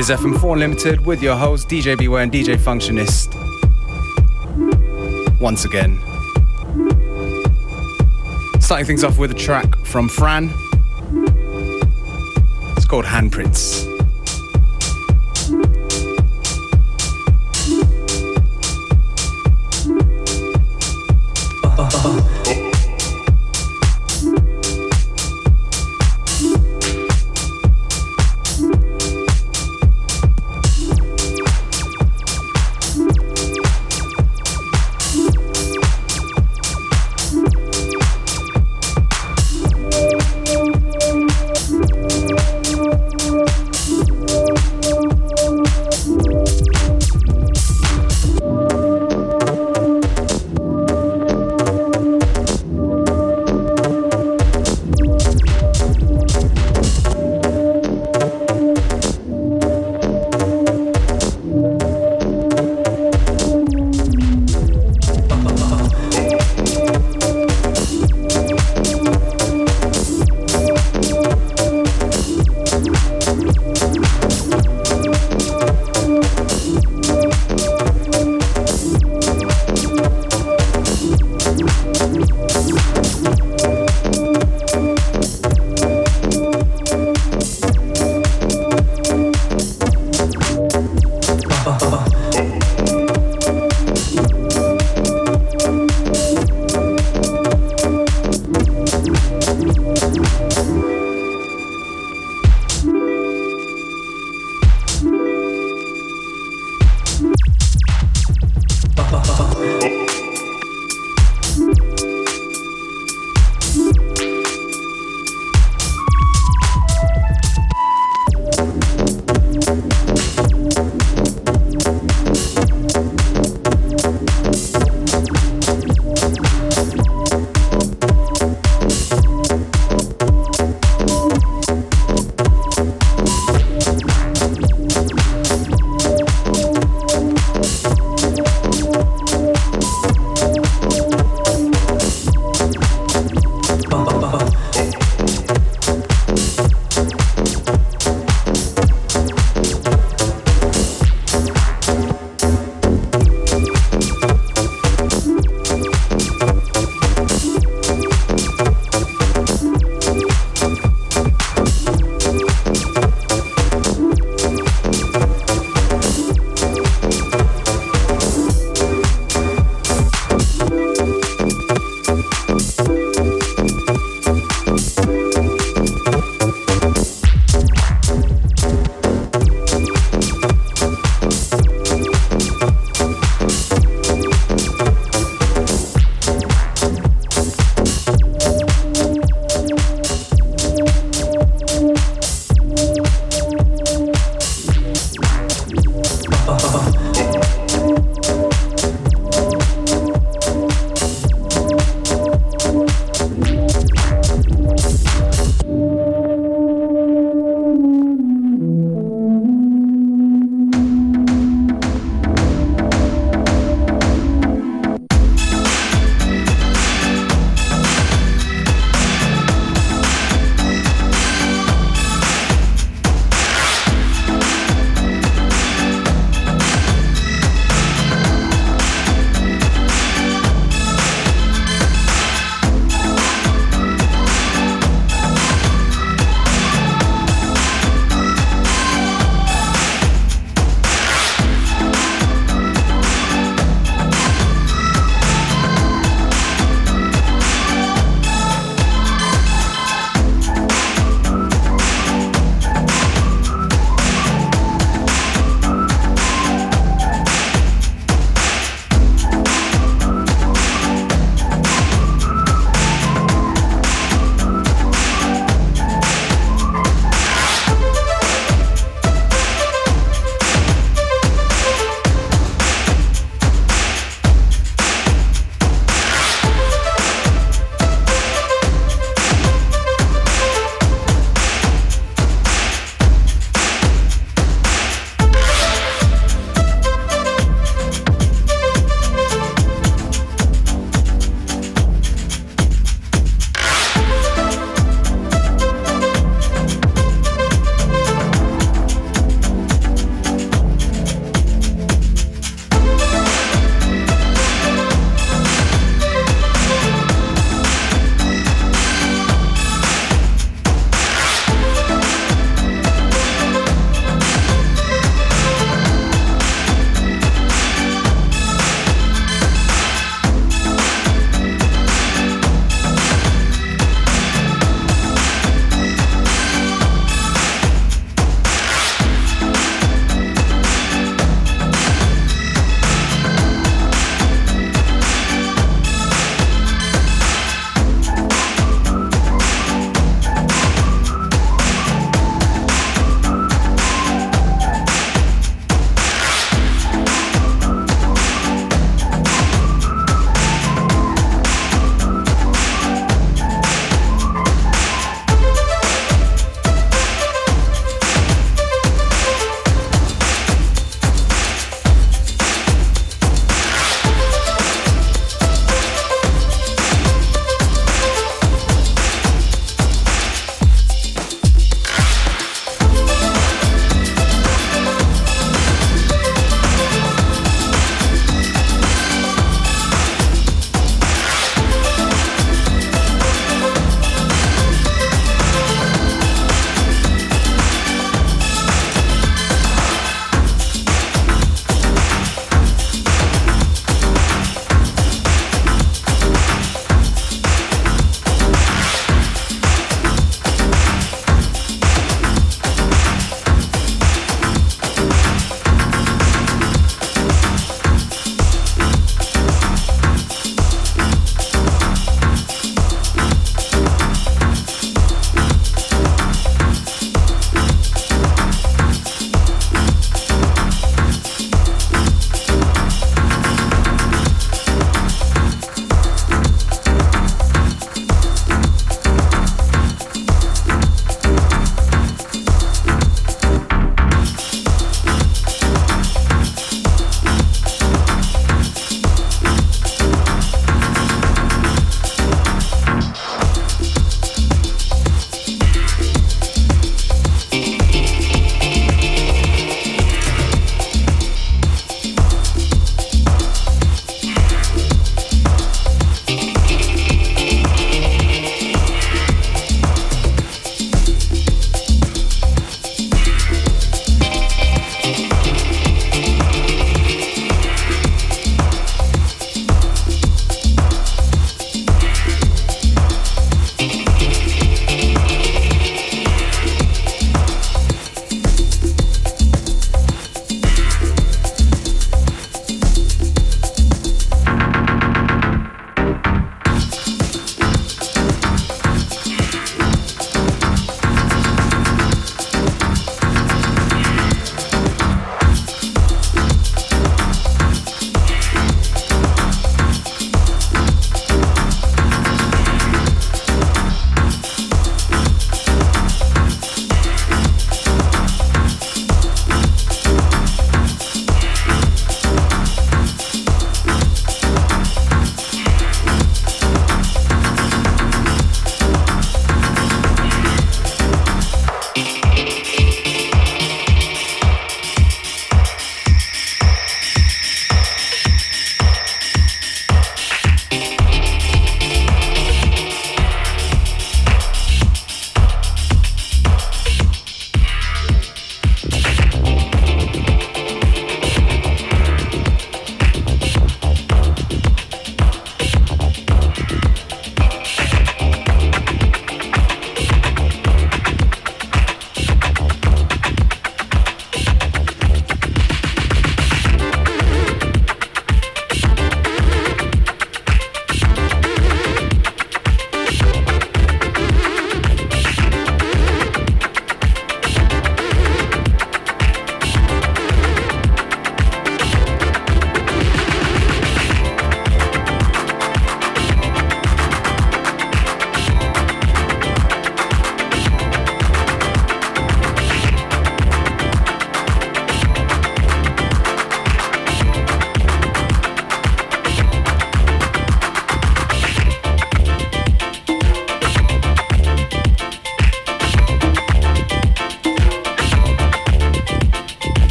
is FM4 Unlimited with your host DJ Beware and DJ Functionist. Once again. Starting things off with a track from Fran. It's called Handprints.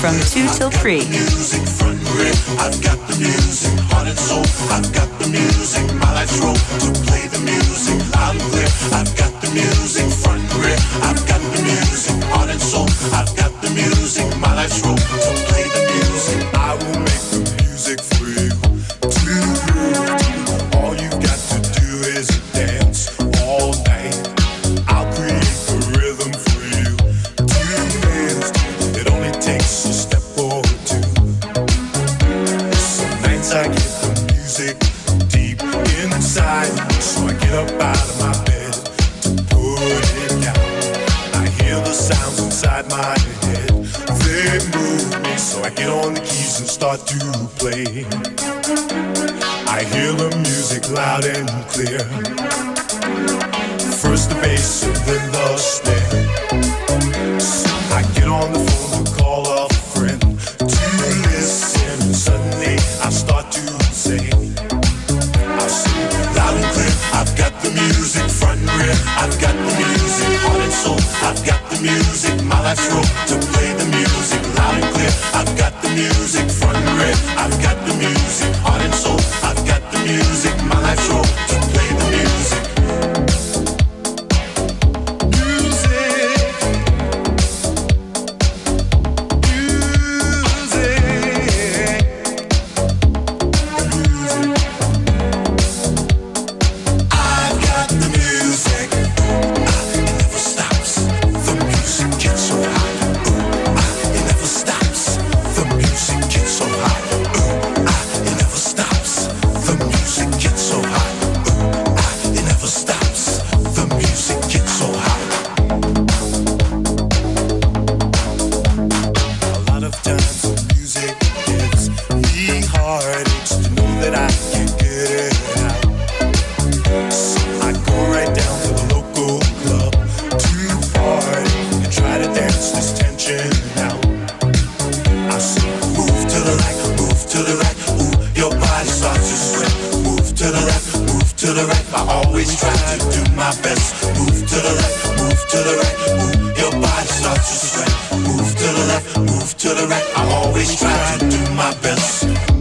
from 2 till 3. feel the music loud and clear. First the bass and then the snare. I get on the phone and call a friend to listen. Suddenly I start to sing. I sing loud and clear. I've got the music front and rear. I've got the music heart and soul. I've got the music. My life's role to play the music loud and clear. I've got the music front and rear. I've got the music heart House.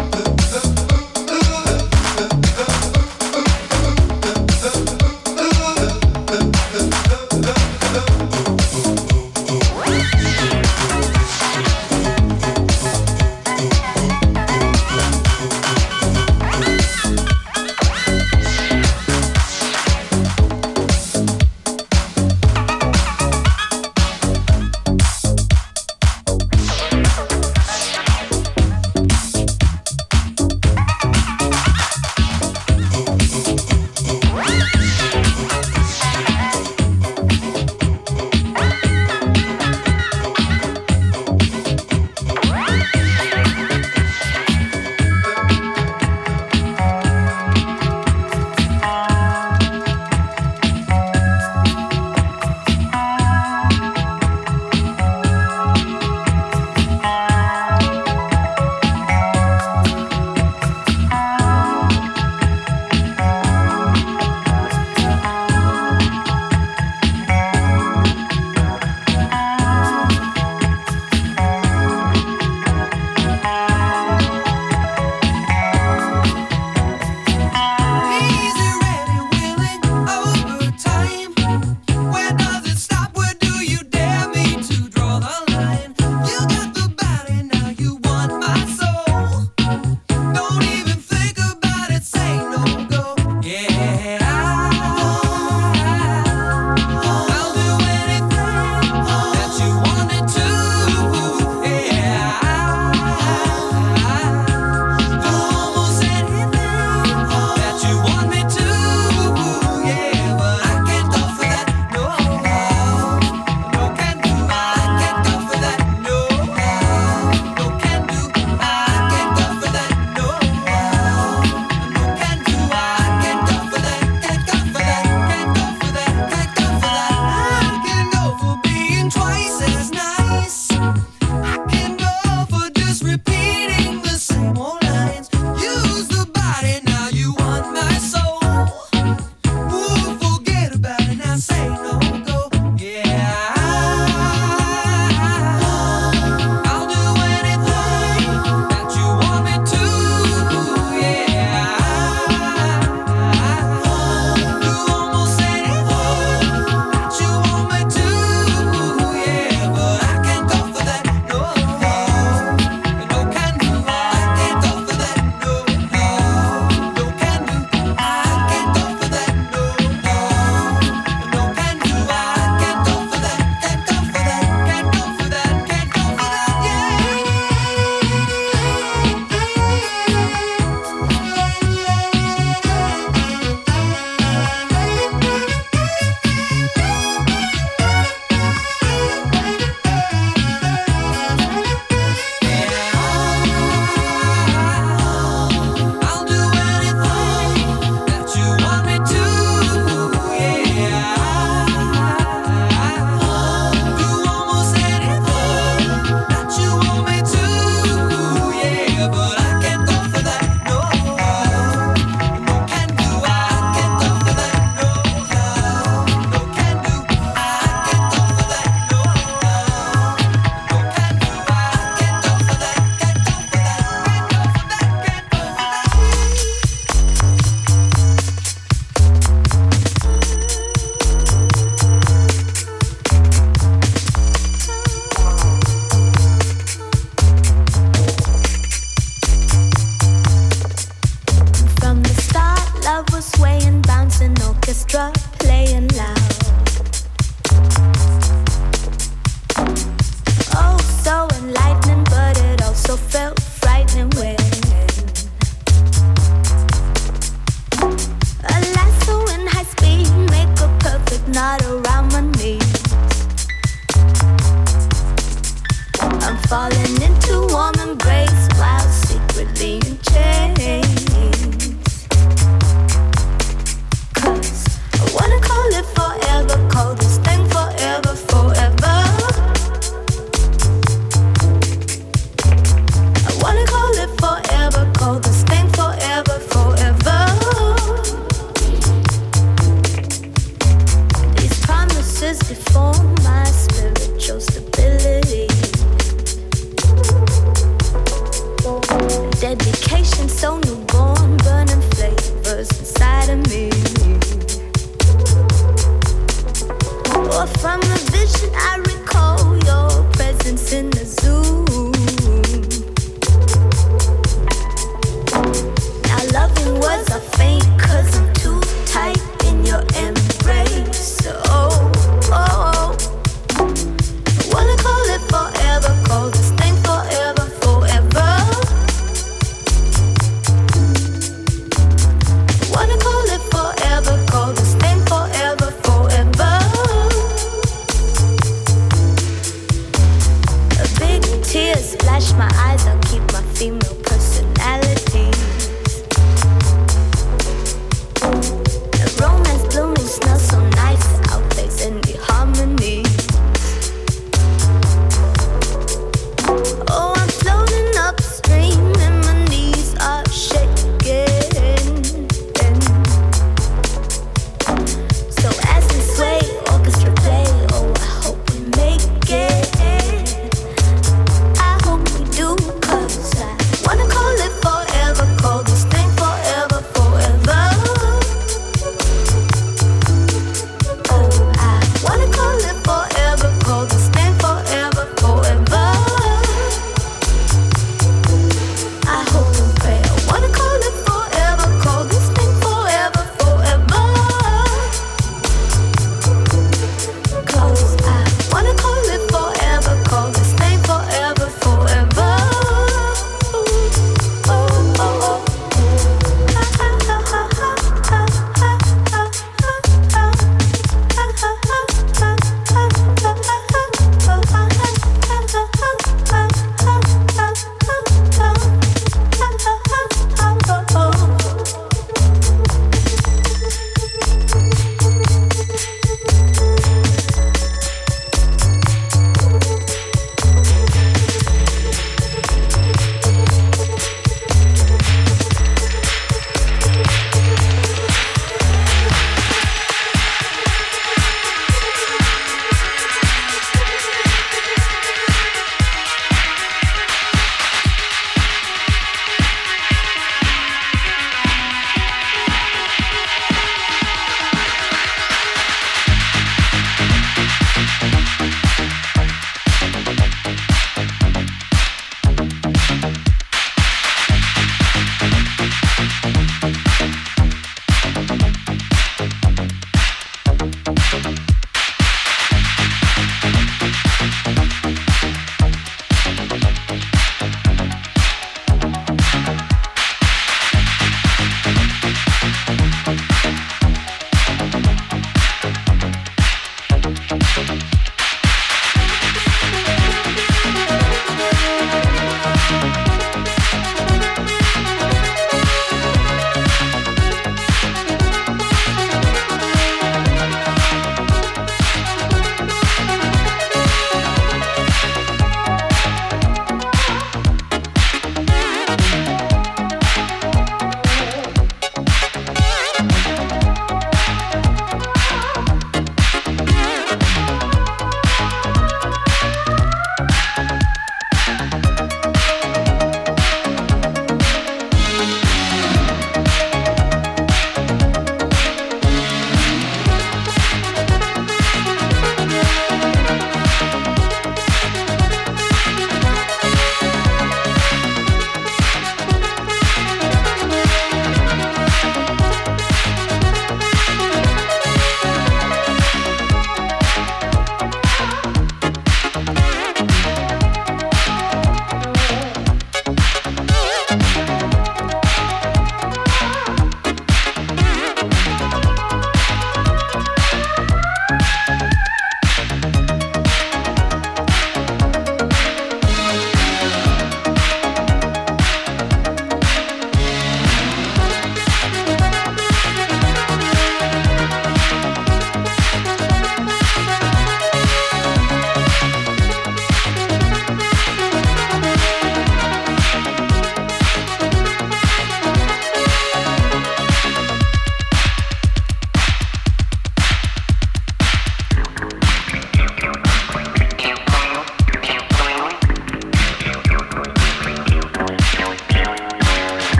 From the vision, I recall your presence in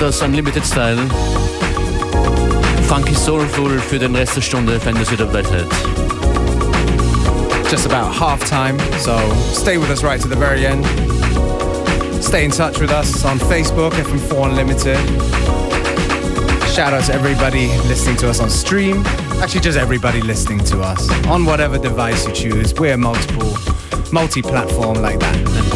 Das Unlimited Style. Funky Soulful für den Rest der Stunde, das wieder Welt. Just about half time, so stay with us right to the very end. Stay in touch with us on Facebook, FM4 Unlimited. Shout out to everybody listening to us on stream. Actually, just everybody listening to us on whatever device you choose. We're multiple, multi platform like that.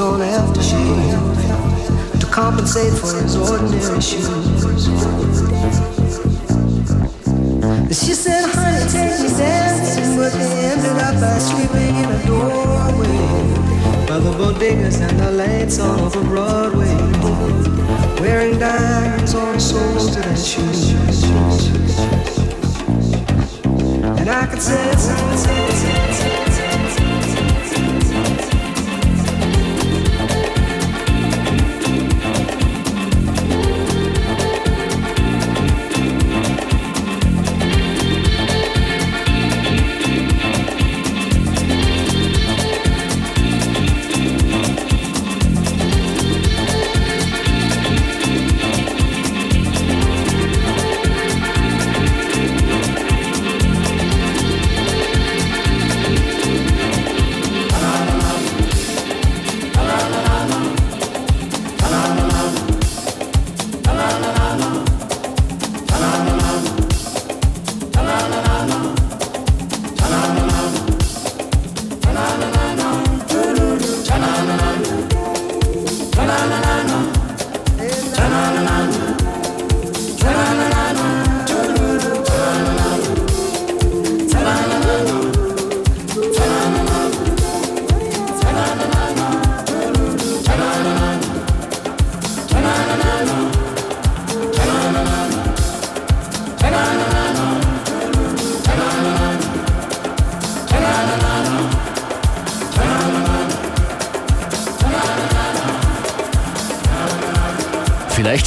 sole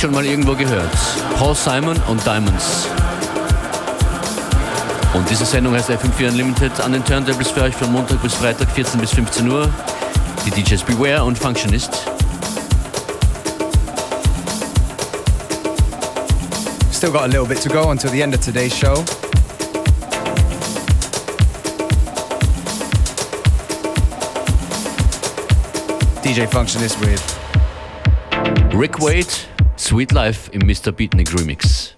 schon mal irgendwo gehört. Paul Simon und Diamonds. Und diese Sendung heißt FM4 Unlimited an den Turntables für euch von Montag bis Freitag 14 bis 15 Uhr. Die DJs Beware und Functionist. Still got a little bit to go until the end of today's show. DJ Functionist with Rick Wade Sweet Life im Mr. Beatnik Remix.